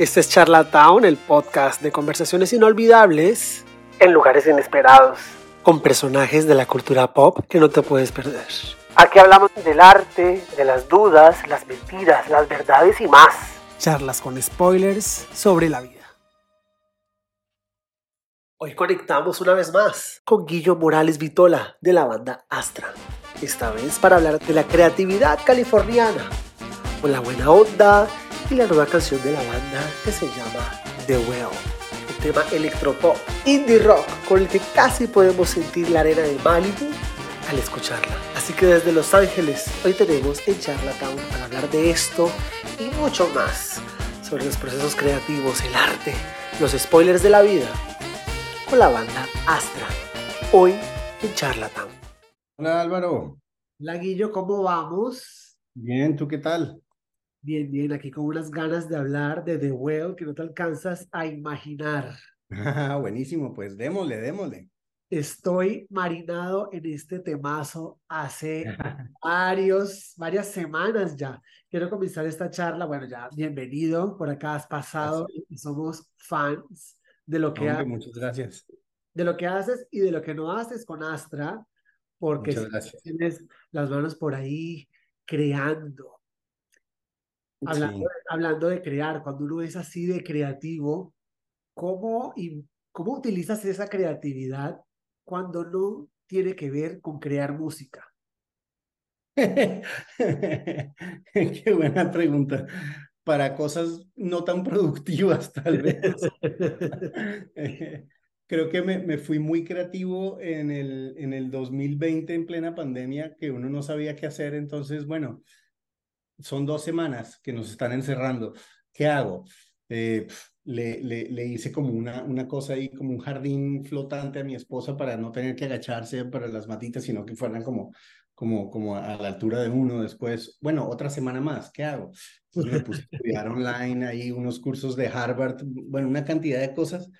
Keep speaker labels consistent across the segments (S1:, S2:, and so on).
S1: Este es Charlatown, el podcast de conversaciones inolvidables en lugares inesperados, con personajes de la cultura pop que no te puedes perder. Aquí hablamos del arte, de las dudas, las mentiras, las verdades y más. Charlas con spoilers sobre la vida. Hoy conectamos una vez más con Guillo Morales Vitola de la banda Astra. Esta vez para hablar de la creatividad californiana, con la buena onda y la nueva canción de la banda que se llama The Well, un tema electropop, indie rock con el que casi podemos sentir la arena de Malibu al escucharla. Así que desde Los Ángeles hoy tenemos en Charlatown para hablar de esto y mucho más sobre los procesos creativos, el arte, los spoilers de la vida con la banda Astra. Hoy en Charlatown.
S2: Hola Álvaro.
S1: Hola Guillo, ¿cómo vamos?
S2: Bien, ¿tú qué tal?
S1: Bien, bien, aquí con unas ganas de hablar de The Well que no te alcanzas a imaginar.
S2: Buenísimo, pues démosle, démosle.
S1: Estoy marinado en este temazo hace varios, varias semanas ya. Quiero comenzar esta charla. Bueno, ya, bienvenido. Por acá has pasado y somos fans de lo que
S2: Hombre, muchas gracias.
S1: de lo que haces y de lo que no haces con Astra, porque si tienes las manos por ahí creando. Hablando,
S2: Sí.
S1: de, hablando de crear, cuando uno es así de creativo, ¿cómo, y, ¿cómo utilizas esa creatividad cuando no tiene que ver con crear música?
S2: Qué buena pregunta. Para cosas no tan productivas, tal vez. Creo que me, me fui muy creativo en el, en el 2020, en plena pandemia, que uno no sabía qué hacer. Entonces, bueno, son dos semanas que nos están encerrando. ¿Qué hago? Eh, le, le, le hice como una, una cosa ahí, como un jardín flotante a mi esposa para no tener que agacharse para las matitas, sino que fueran como, como, como a la altura de uno después. Bueno, otra semana más, ¿qué hago? Me puse a estudiar online ahí unos cursos de Harvard, bueno, una cantidad de cosas,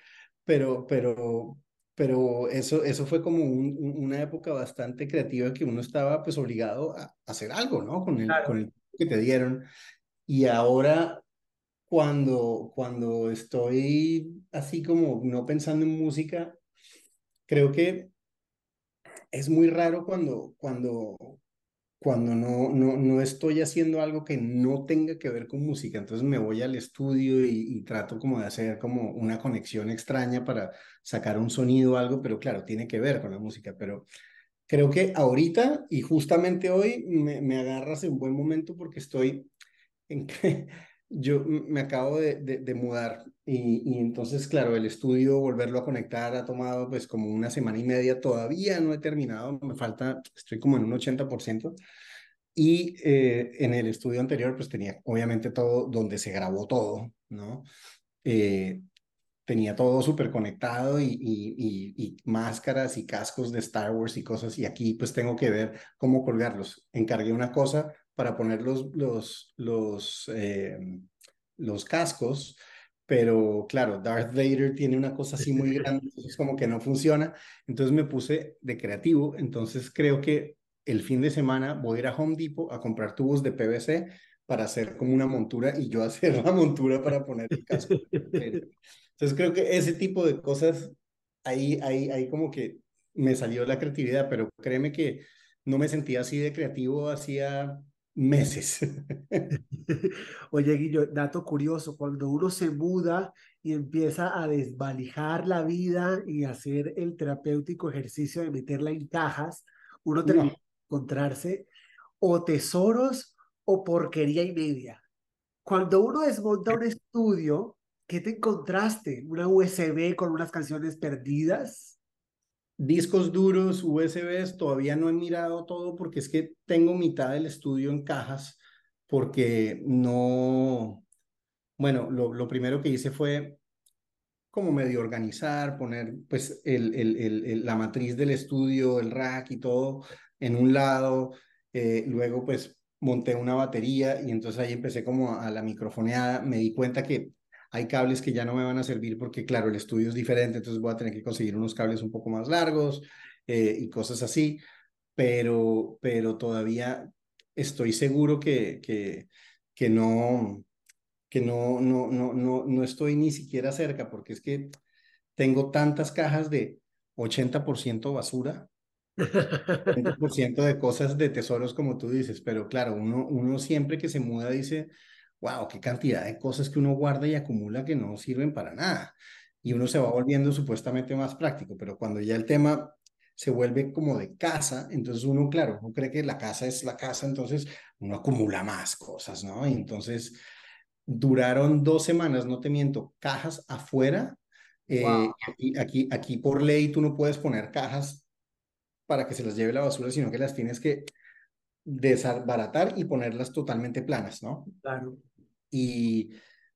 S2: pero, pero, pero eso, eso fue como un- un- una época bastante creativa que uno estaba pues obligado a hacer algo, ¿no? Con el,
S1: Claro.
S2: con el que te dieron. Y ahora cuando, cuando estoy así como no pensando en música, creo que es muy raro cuando, cuando, cuando no, no, no estoy haciendo algo que no tenga que ver con música. Entonces me voy al estudio y, y trato como de hacer como una conexión extraña para sacar un sonido o algo, pero claro, tiene que ver con la música. Pero creo que ahorita y justamente hoy me, me agarras en buen momento porque estoy en que yo me acabo de, de, de mudar y, y entonces, claro, el estudio, volverlo a conectar ha tomado pues como una semana y media, todavía no he terminado, me falta, estoy como en un 80% y eh, en el estudio anterior pues tenía obviamente todo donde se grabó todo, ¿no? Eh, tenía todo súper conectado y, y, y, y máscaras y cascos de Star Wars y cosas y aquí pues tengo que ver cómo colgarlos. Encargué una cosa para poner los, los, los, eh, los cascos, pero claro, Darth Vader tiene una cosa así muy grande, entonces como que no funciona. Entonces me puse de creativo, entonces creo que el fin de semana voy a ir a Home Depot a comprar tubos de PVC para hacer como una montura y yo hacer la montura para poner el casco. Entonces creo que ese tipo de cosas, ahí, ahí, ahí como que me salió la creatividad, pero créeme que no me sentía así de creativo hacía meses.
S1: Oye, Guillo, dato curioso, cuando uno se muda y empieza a desvalijar la vida y hacer el terapéutico ejercicio de meterla en cajas, uno termina
S2: No.
S1: encontrarse o tesoros o porquería y media. Cuando uno desmonta un estudio, ¿qué te encontraste? ¿Una USB con unas canciones perdidas?
S2: Discos duros, USBs, todavía no he mirado todo porque es que tengo mitad del estudio en cajas porque no, bueno, lo, primero que hice fue como medio organizar, poner pues el, la matriz del estudio, el rack y todo en un lado, eh, luego pues monté una batería y entonces ahí empecé como a la microfoneada, me di cuenta que hay cables que ya no me van a servir porque claro, el estudio es diferente, entonces voy a tener que conseguir unos cables un poco más largos eh, y cosas así, pero, pero todavía estoy seguro que, que, que no, que no, no, no, no, no estoy ni siquiera cerca, porque es que tengo tantas cajas de 80% basura, 20% de cosas de tesoros, como tú dices, pero claro, uno, uno siempre que se muda dice, wow, qué cantidad de cosas que uno guarda y acumula que no sirven para nada. Y uno se va volviendo supuestamente más práctico, pero cuando ya el tema se vuelve como de casa, entonces uno, claro, uno cree que la casa es la casa, entonces uno acumula más cosas, ¿no? Y entonces duraron dos semanas, no te miento, cajas afuera. Eh, aquí, aquí, aquí por ley tú no puedes poner cajas para que se las lleve la basura, sino que las tienes que desbaratar y ponerlas totalmente planas, ¿no?
S1: Claro.
S2: Y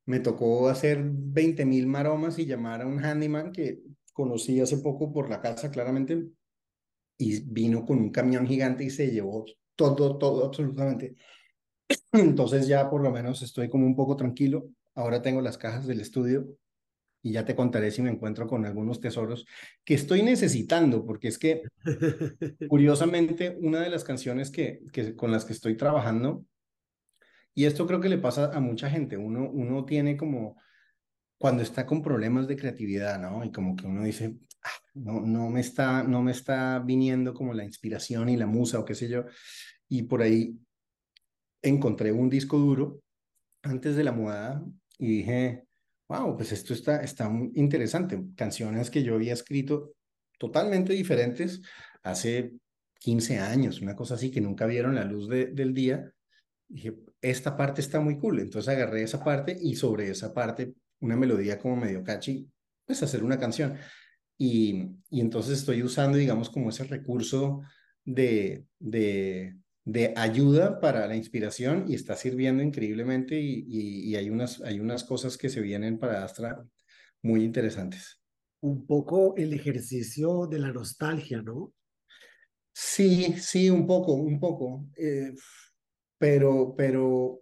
S2: me tocó hacer 20 mil maromas y llamar a un handyman que conocí hace poco por la casa, claramente, y vino con un camión gigante y se llevó todo, todo, absolutamente. Entonces ya por lo menos estoy como un poco tranquilo. Ahora tengo las cajas del estudio y ya te contaré si me encuentro con algunos tesoros que estoy necesitando, porque es que curiosamente una de las canciones que, que con las que estoy trabajando, y esto creo que le pasa a mucha gente, uno, uno tiene como cuando está con problemas de creatividad, ¿no? Y como que uno dice, ah, no, no, me está, no me está viniendo como la inspiración y la musa o qué sé yo. Y por ahí encontré un disco duro antes de la mudada y dije, wow, pues esto está, está interesante. Canciones que yo había escrito totalmente diferentes hace 15 años, una cosa así que nunca vieron la luz del día. Dije, esta parte está muy cool. Entonces agarré esa parte y sobre esa parte una melodía como medio catchy, pues hacer una canción. Y, y entonces estoy usando, digamos, como ese recurso de, de, de ayuda para la inspiración y está sirviendo increíblemente y, y, hay, unas, hay unas cosas que se vienen para Astra muy interesantes.
S1: Un poco el ejercicio de la nostalgia, ¿no?
S2: Sí, sí, un poco, un poco. Eh, pero, pero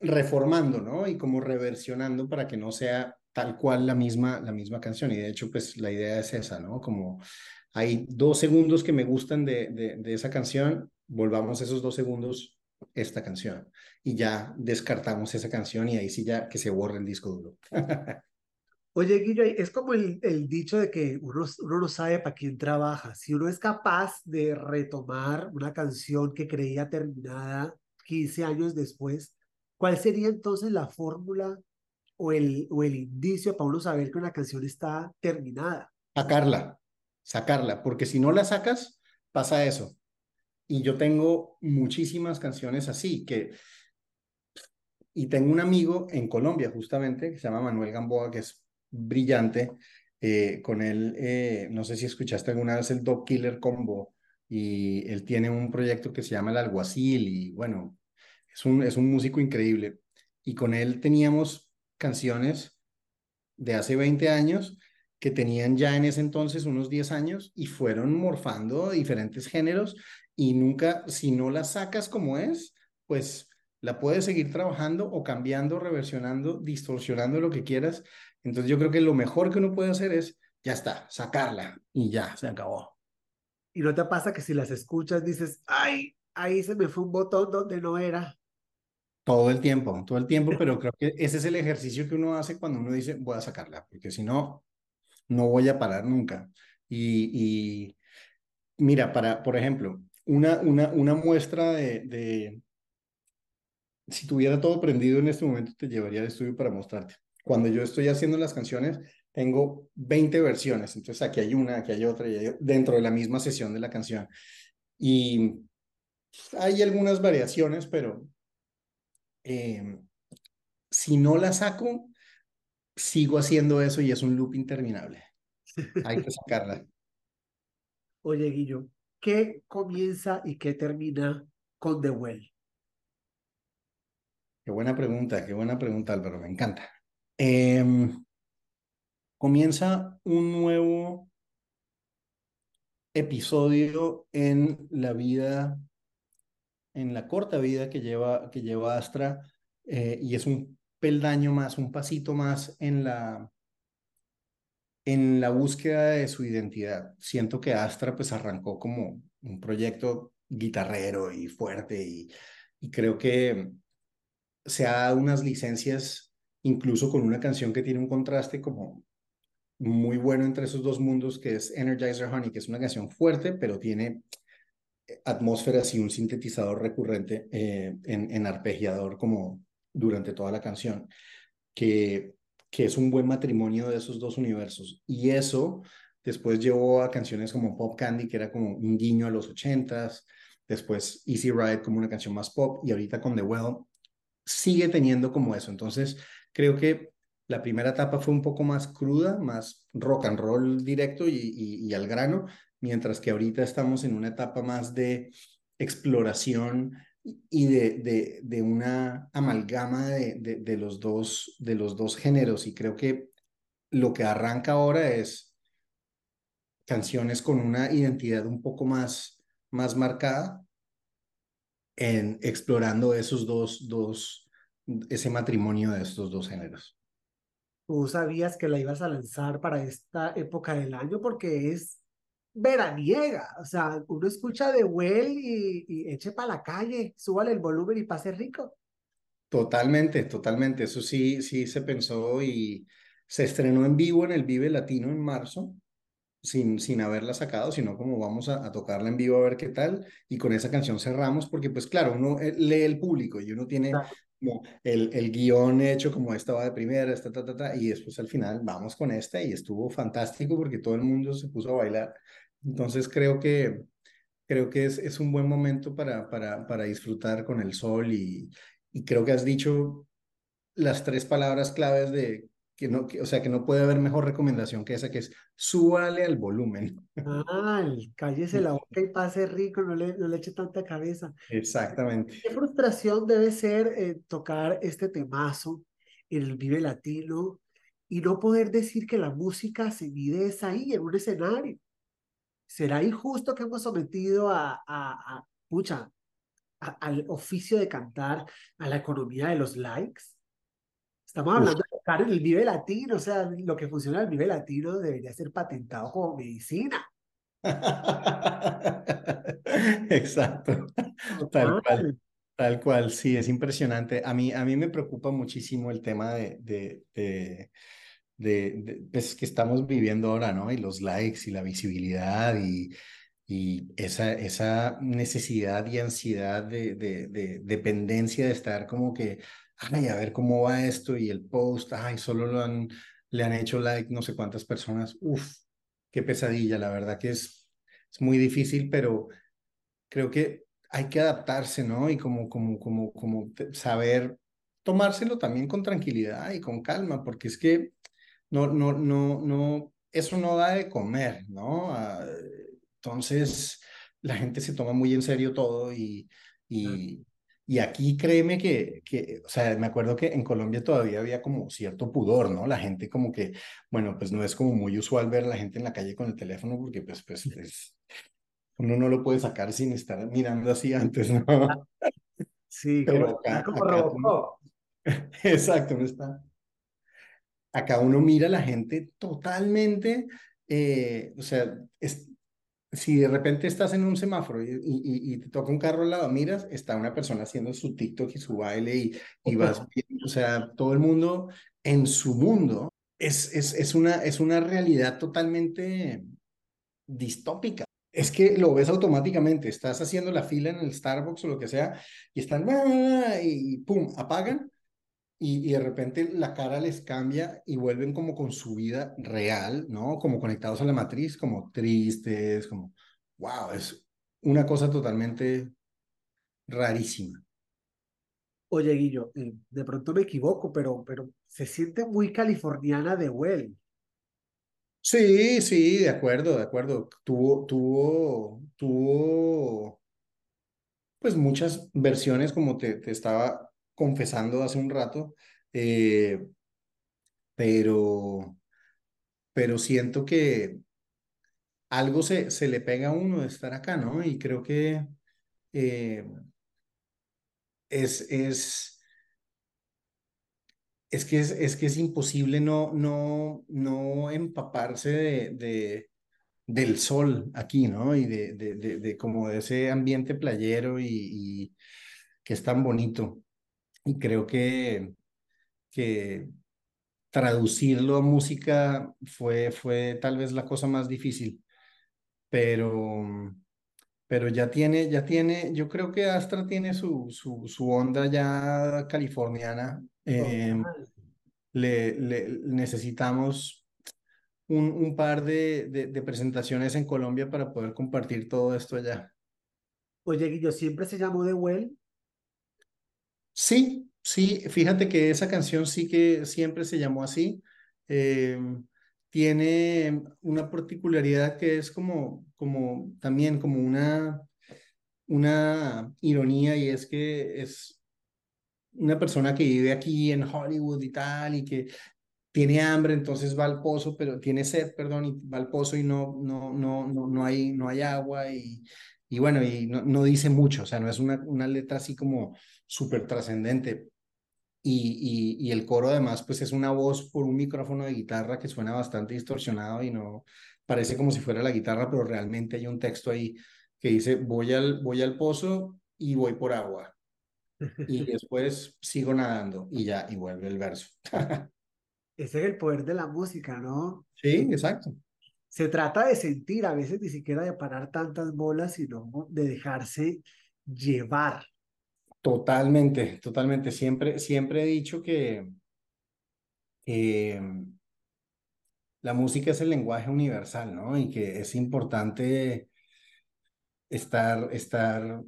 S2: reformando, ¿no? Y como reversionando para que no sea tal cual la misma, la misma canción. Y de hecho, pues la idea es esa, ¿no? Como hay dos segundos que me gustan de, de, esa canción, volvamos esos dos segundos esta canción y ya descartamos esa canción y ahí sí ya que se borre el disco duro.
S1: Oye, Guillo, es como el, el dicho de que uno, uno no sabe para quién trabaja. Si uno es capaz de retomar una canción que creía terminada 15 años después, ¿Cuál sería entonces la fórmula o el, o el indicio para uno saber que una canción está terminada?
S2: Sacarla, sacarla, porque si no la sacas, pasa eso. Y yo tengo muchísimas canciones así, que... Y tengo un amigo en Colombia, justamente, que se llama Manuel Gamboa, que es brillante. Eh, con él, eh, no sé si escuchaste alguna vez el Dog Killer Combo, y él tiene un proyecto que se llama El Alguacil, y bueno, es un, es un músico increíble. Y con él teníamos canciones de hace 20 años que tenían ya en ese entonces unos 10 años y fueron morfando diferentes géneros y nunca, si no la sacas como es, pues la puedes seguir trabajando o cambiando, reversionando, distorsionando lo que quieras. Entonces yo creo que lo mejor que uno puede hacer es, ya está, sacarla y ya, se acabó.
S1: ¿Y no te pasa que si las escuchas dices, ay, ahí se me fue un botón donde no era?
S2: Todo el tiempo, todo el tiempo, pero creo que ese es el ejercicio que uno hace cuando uno dice, voy a sacarla, porque si no, no voy a parar nunca. Y, y mira, para, por ejemplo, una, una, una muestra de, de, si tuviera todo prendido en este momento, te llevaría al estudio para mostrarte. Cuando yo estoy haciendo las canciones, tengo 20 versiones, entonces aquí hay una, aquí hay otra, y hay, dentro de la misma sesión de la canción. Y hay algunas variaciones, pero Em, si no la saco, sigo haciendo eso y es un loop interminable. Hay que sacarla.
S1: Oye, Guillo, ¿qué comienza y qué termina con The Well?
S2: Qué buena pregunta, qué buena pregunta, Álvaro, me encanta. Em, comienza un nuevo episodio en la vida en la corta vida que lleva, que lleva Astra eh, y es un peldaño más, un pasito más en la, en la búsqueda de su identidad. Siento que Astra pues arrancó como un proyecto guitarrero y fuerte y, y creo que se ha dado unas licencias, incluso con una canción que tiene un contraste como muy bueno entre esos dos mundos, que es Energizer Honey, que es una canción fuerte, pero tiene atmósferas y un sintetizador recurrente eh, en, en, arpegiador como durante toda la canción, que, que es un buen matrimonio de esos dos universos. Y eso después llevó a canciones como Pop Candy, que era como un guiño a los ochentas, después Easy Ride como una canción más pop, y ahorita con The Well sigue teniendo como eso. Entonces, creo que la primera etapa fue un poco más cruda, más rock and roll directo y, al grano, mientras que ahorita estamos en una etapa más de exploración y de, de, de una amalgama de, de, de, los dos, de los dos géneros. Y creo que lo que arranca ahora es canciones con una identidad un poco más, más marcada en explorando esos dos, dos, ese matrimonio de estos dos géneros.
S1: ¿Tú sabías que la ibas a lanzar para esta época del año? Porque es veraniega. O sea, uno escucha de Well y, y eche para la calle, súbale el volumen y pase rico.
S2: Totalmente, totalmente. Eso sí, sí se pensó y se estrenó en vivo en el Vive Latino en marzo sin, sin haberla sacado, sino como vamos a, tocarla en vivo a ver qué tal, y con esa canción cerramos, porque pues claro, uno eh, lee el público y uno tiene como el, el guion hecho como esta va de primera, esta, ta, ta, ta, y después al final vamos con esta y estuvo fantástico porque todo el mundo se puso a bailar. Entonces creo que, creo que es, es un buen momento para, para, para disfrutar con el sol y, y creo que has dicho las tres palabras claves de que no, o sea, que no puede haber mejor recomendación que esa, que es súbale al volumen.
S1: Ah, cállese la boca y pase rico, no le, no le eche tanta cabeza.
S2: Exactamente.
S1: Qué frustración debe ser eh, tocar este temazo en el Vive Latino y no poder decir que la música se mide es ahí, en un escenario. ¿Será injusto que hemos sometido a, a, a pucha, al oficio de cantar, a la economía de los likes? Estamos hablando tocar el Vive Latino, o sea, lo que funciona el Vive Latino debería ser patentado como medicina.
S2: Pues, tal cual, tal cual, sí, es impresionante. A mí, a mí me preocupa muchísimo el tema de, de, de, de, pues, que estamos viviendo ahora, ¿no? Y los likes y la visibilidad y, y esa, esa necesidad y ansiedad de, de, de dependencia de estar como que ay, a ver cómo va esto y el post, ay, solo lo han, le han hecho like no sé cuántas personas, uf, qué pesadilla, la verdad que es, es muy difícil, pero creo que hay que adaptarse, ¿no? Y como, como, como, como saber tomárselo también con tranquilidad y con calma, porque es que no, no, no, no, eso no da de comer, ¿no? Ah, entonces, la gente se toma muy en serio todo y, y, y aquí créeme que, que, o sea, me acuerdo que en Colombia todavía había como cierto pudor, ¿no? La gente como que, bueno, pues no es como muy usual ver a la gente en la calle con el teléfono porque pues, pues, pues uno no lo puede sacar sin estar mirando así antes, ¿no?
S1: Sí, pero acá, como
S2: exacto, no está. Acá uno mira a la gente totalmente, eh, o sea, es, si de repente estás en un semáforo y, y, te toca un carro al lado, miras, está una persona haciendo su TikTok y su baile y, y vas o sea, todo el mundo en su mundo es, es, es, una, es una realidad totalmente distópica. Es que lo ves automáticamente, estás haciendo la fila en el Starbucks o lo que sea y están y pum, apagan y, de repente la cara les cambia y vuelven como con su vida real, ¿no? Como conectados a la matriz, como tristes, como, wow, es una cosa totalmente rarísima.
S1: Oye, Guillo, eh, de pronto me equivoco, pero, pero se siente muy californiana de Well.
S2: Sí, sí, de acuerdo, de acuerdo. Tuvo, tuvo, tuvo, pues muchas versiones, como te, te estaba confesando hace un rato, eh, pero, pero siento que algo se, se le pega a uno de estar acá, ¿no? Y creo que eh, es, es, es que es, es que es imposible no, no, no empaparse de, de del sol aquí, ¿no? Y de, de, de, como de ese ambiente playero y, y, que es tan bonito. Y creo que, que traducirlo a música fue, fue tal vez la cosa más difícil, pero, pero ya tiene, ya tiene, yo creo que Astra tiene su, su, su onda ya californiana. Eh, le, le, necesitamos un, un par de, de, de, presentaciones en Colombia para poder compartir todo esto allá.
S1: Oye, Guillo, ¿siempre se llamó The Well?
S2: Sí, sí, fíjate que esa canción sí que siempre se llamó así. Eh, tiene una particularidad que es como, como también como una, una ironía y es que es una persona que vive aquí en Hollywood y tal y que tiene hambre, entonces va al pozo, pero tiene sed, perdón, y va al pozo y no, no, no, no, no, hay, no hay agua y, y bueno, y no, no dice mucho, o sea, no es una, una letra así como súper trascendente. Y, y, y, el coro además, pues es una voz por un micrófono de guitarra que suena bastante distorsionado y no parece como si fuera la guitarra, pero realmente hay un texto ahí que dice, voy al, voy al pozo y voy por agua. Y después sigo nadando y ya, y vuelve el verso.
S1: Ese es el poder de la música, ¿no?
S2: Sí, exacto.
S1: Se trata de sentir, a veces ni siquiera de parar tantas bolas, sino de dejarse llevar.
S2: Totalmente, totalmente. Siempre, siempre he dicho que la música es el lenguaje universal, ¿no? Y que es importante estar, estar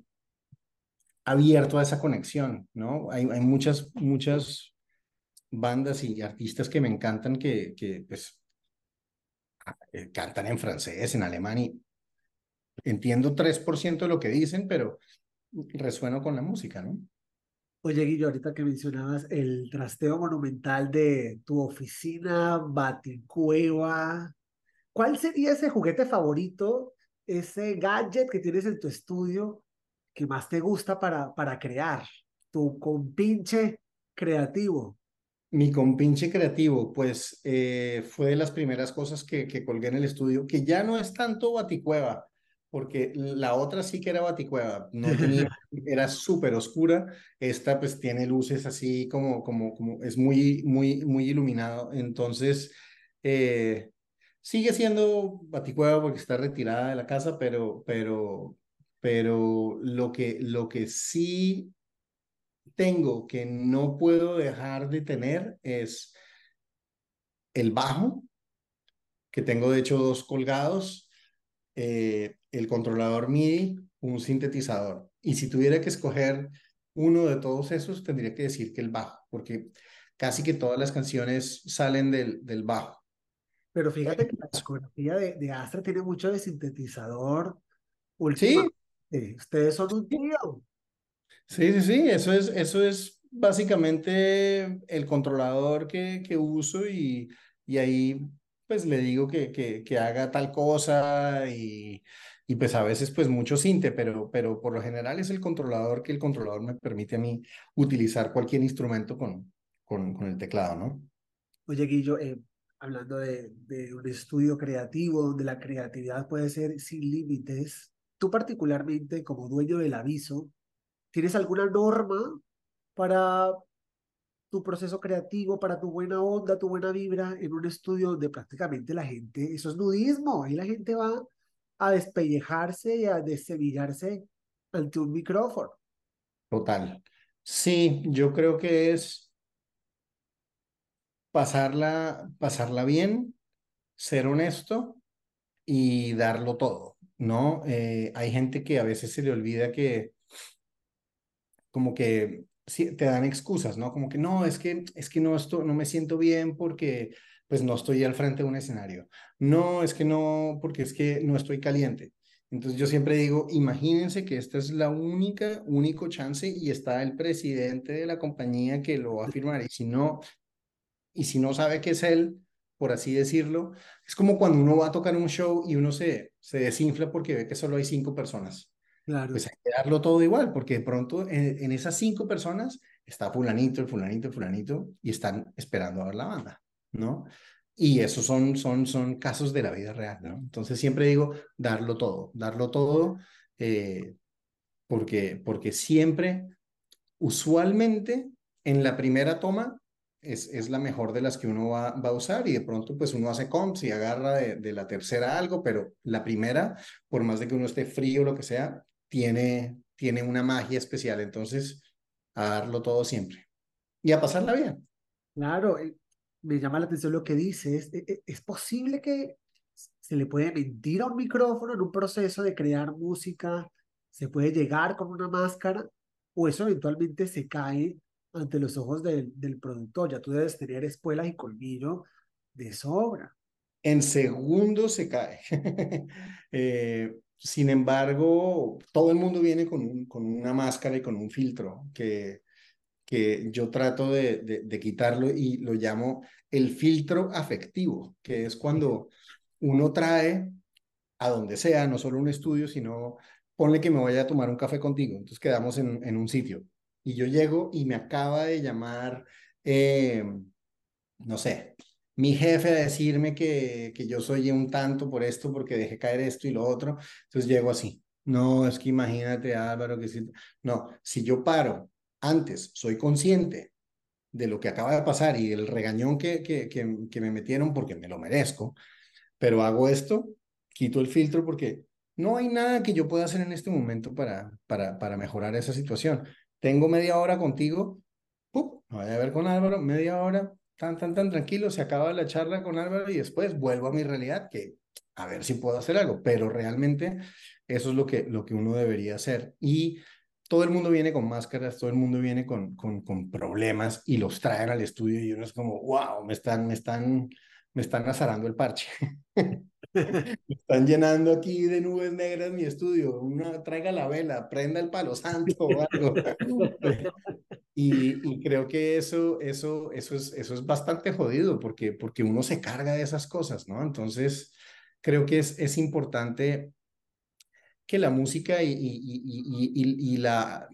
S2: abierto a esa conexión, ¿no? Hay, hay muchas, muchas bandas y artistas que me encantan que, que pues, eh, cantan en francés, en alemán y entiendo 3% de lo que dicen, pero resueno con la música, ¿no?
S1: Oye, Guillo, ahorita que mencionabas el trasteo monumental de tu oficina, Baticueva, ¿cuál sería ese juguete favorito, ese gadget que tienes en tu estudio que más te gusta para, para crear? Tu compinche creativo.
S2: Mi compinche creativo, pues eh, fue de las primeras cosas que, que colgué en el estudio, que ya no es tanto Baticueva, porque la otra sí que era baticueva, no tenía, era súper oscura, esta pues tiene luces así como, como, como es muy, muy, muy iluminado, entonces eh, sigue siendo baticueva porque está retirada de la casa, pero, pero, pero lo que, lo que sí tengo que no puedo dejar de tener es el bajo, que tengo de hecho dos colgados, eh, el controlador MIDI, un sintetizador. Y si tuviera que escoger uno de todos esos, tendría que decir que el bajo, porque casi que todas las canciones salen del, del bajo.
S1: Pero fíjate que la discografía de, de, Astra tiene mucho de sintetizador. Sí. Ustedes son un tío.
S2: Sí, sí, sí, eso es, eso es básicamente el controlador que, que uso y, y ahí pues le digo que, que, que haga tal cosa y, y, pues a veces pues mucho cinte, pero, pero por lo general es el controlador que el controlador me permite a mí utilizar cualquier instrumento con, con, con el teclado, ¿no?
S1: Oye, Guillo, eh, hablando de, de un estudio creativo donde la creatividad puede ser sin límites, tú particularmente como dueño del aviso, ¿tienes alguna norma para tu proceso creativo, para tu buena onda, tu buena vibra en un estudio donde prácticamente la gente, eso es nudismo, ahí la gente va a despellejarse y a dessevillarse ante un micrófono.
S2: Total. Sí, yo creo que es pasarla, pasarla bien, ser honesto y darlo todo, ¿no? Eh, hay gente que a veces se le olvida que como que sí, te dan excusas, ¿no? Como que no, es que, es que no, esto, no me siento bien porque pues no estoy al frente de un escenario. No, es que no, porque es que no estoy caliente. Entonces yo siempre digo, imagínense que esta es la única, único chance y está el presidente de la compañía que lo va a firmar. Y si no, y si no sabe que es él, por así decirlo, es como cuando uno va a tocar un show y uno se, se desinfla porque ve que solo hay cinco personas.
S1: Claro.
S2: Pues hay que darlo todo igual, porque de pronto en, en, esas cinco personas está fulanito, el fulanito, el fulanito, y están esperando a ver la banda, ¿no? Y esos son, son, son casos de la vida real, ¿no? Entonces siempre digo, darlo todo, darlo todo, eh, porque, porque siempre, usualmente, en la primera toma es, es la mejor de las que uno va, va, a usar y de pronto pues uno hace comps y agarra de, de, la tercera algo, pero la primera, por más de que uno esté frío o lo que sea, tiene, tiene una magia especial. Entonces, a darlo todo siempre y a pasarla bien.
S1: Claro, me llama la atención lo que dices. ¿Es, e, es posible que se le puede mentir a un micrófono en un proceso de crear música? ¿Se puede llegar con una máscara? ¿O eso eventualmente se cae ante los ojos del, del productor. Ya tú debes tener espuelas y colmillo de sobra.
S2: En segundos se cae. eh, sin embargo, todo el mundo viene con, un, con una máscara y con un filtro que, que yo trato de, de, quitarlo y lo llamo el filtro afectivo, que es cuando uno trae a donde sea, no solo un estudio, sino ponle que me vaya a tomar un café contigo, entonces quedamos en, en un sitio y yo llego y me acaba de llamar, eh, no sé, mi jefe a decirme que, que yo soy un tanto por esto, porque dejé caer esto y lo otro, entonces llego así. No, es que imagínate, Álvaro, que si... No, si yo paro antes, soy consciente de lo que acaba de pasar y el regañón que, que, que, me metieron porque me lo merezco, pero hago esto, quito el filtro porque no hay nada que yo pueda hacer en este momento para, para, para mejorar esa situación tengo media hora contigo, ¡pup! me voy a ver con Álvaro, media hora, tan, tan, tan tranquilo, se acaba la charla con Álvaro y después vuelvo a mi realidad, que a ver si puedo hacer algo, pero realmente eso es lo que, lo que uno debería hacer. Y todo el mundo viene con máscaras, todo el mundo viene con, con, problemas y los traen al estudio y uno es como, wow, me están, me están, me están azarando el parche. Están llenando aquí de nubes negras mi estudio. Una, traiga la vela, prenda el palo santo o algo. y, y, creo que eso, eso, eso, es, eso es bastante jodido porque, porque uno se carga de esas cosas, ¿no? Entonces, creo que es, es importante que la música y, la,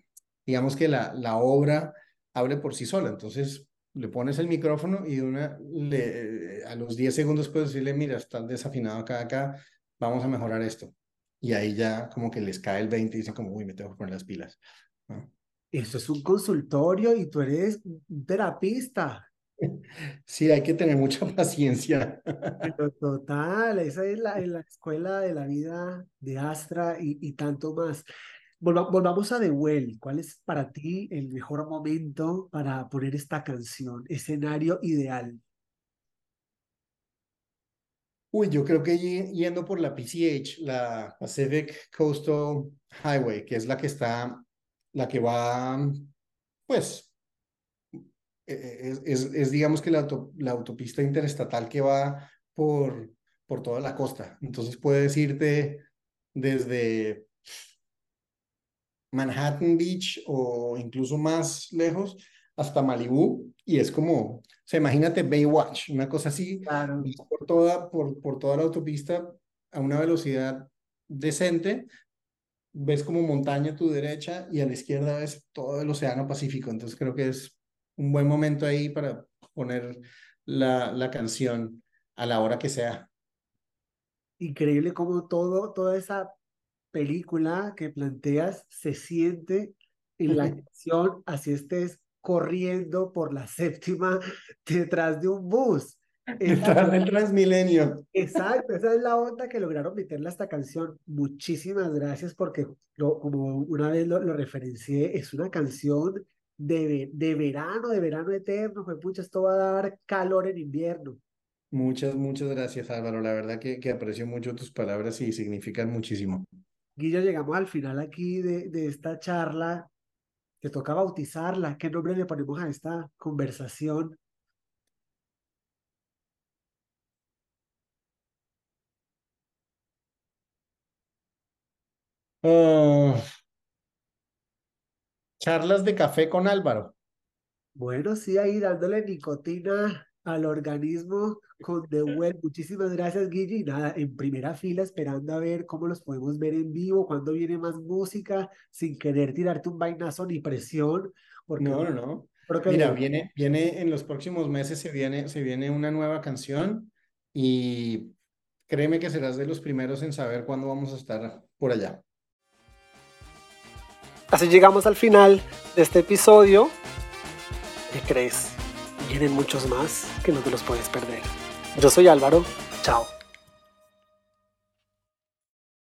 S2: digamos que la, obra hable por sí sola. Entonces, le pones el micrófono y a los 10 segundos puedes decirle, mira, estás desafinado acá, acá, vamos a mejorar esto. Y ahí ya como que les cae el 20 y dicen como, uy, me tengo que poner las pilas. ¿no?
S1: Eso es un consultorio y tú eres un terapista.
S2: Sí, hay que tener mucha paciencia.
S1: Pero total, esa es la, la escuela de la vida de Astra y, y tanto más. Volva, volvamos a The Well. ¿Cuál es para ti el mejor momento para poner esta canción? Escenario ideal.
S2: Uy, yo creo que yendo por la PCH, la Pacific Coastal Highway, que es la que está, la que va, pues, es, es, es digamos que la, auto, la, autopista interestatal que va por, por toda la costa. Entonces puedes irte desde Manhattan Beach o incluso más lejos hasta Malibú y es como, o sea, imagínate Baywatch, una cosa así,
S1: claro.
S2: por, toda, por, por toda la autopista a una velocidad decente, ves como montaña a tu derecha y a la izquierda ves todo el Océano Pacífico, entonces creo que es un buen momento ahí para poner la, la canción a la hora que sea.
S1: Increíble como todo, toda esa película que planteas se siente en la acción, así estés corriendo por la séptima detrás de un bus.
S2: Detrás del Transmilenio.
S1: Exacto, esa es la onda que lograron meterle a esta canción. Muchísimas gracias porque, lo, como una vez lo, lo, referencié, es una canción de, de verano, de verano eterno. Pues, pucha, esto va a dar calor en invierno.
S2: Muchas, muchas gracias Álvaro. La verdad que, que aprecio mucho tus palabras y significan muchísimo.
S1: Guilla, llegamos al final aquí de, de esta charla. Te toca bautizarla. ¿Qué nombre le ponemos a esta conversación?
S2: Uh, charlas de café con Álvaro.
S1: Bueno, sí, ahí dándole nicotina al organismo con The Well. Muchísimas gracias, Guille. Y nada, en primera fila esperando a ver cómo los podemos ver en vivo, cuando viene más música, sin querer tirarte un vainazo ni presión. Porque
S2: no, no, no. Mira, viene, viene en los próximos meses, se viene, se viene una nueva canción y créeme que serás de los primeros en saber cuándo vamos a estar por allá.
S1: Así llegamos al final de este episodio ¿Qué crees? Vienen muchos más que no te los puedes perder. Yo soy Álvaro. Chao.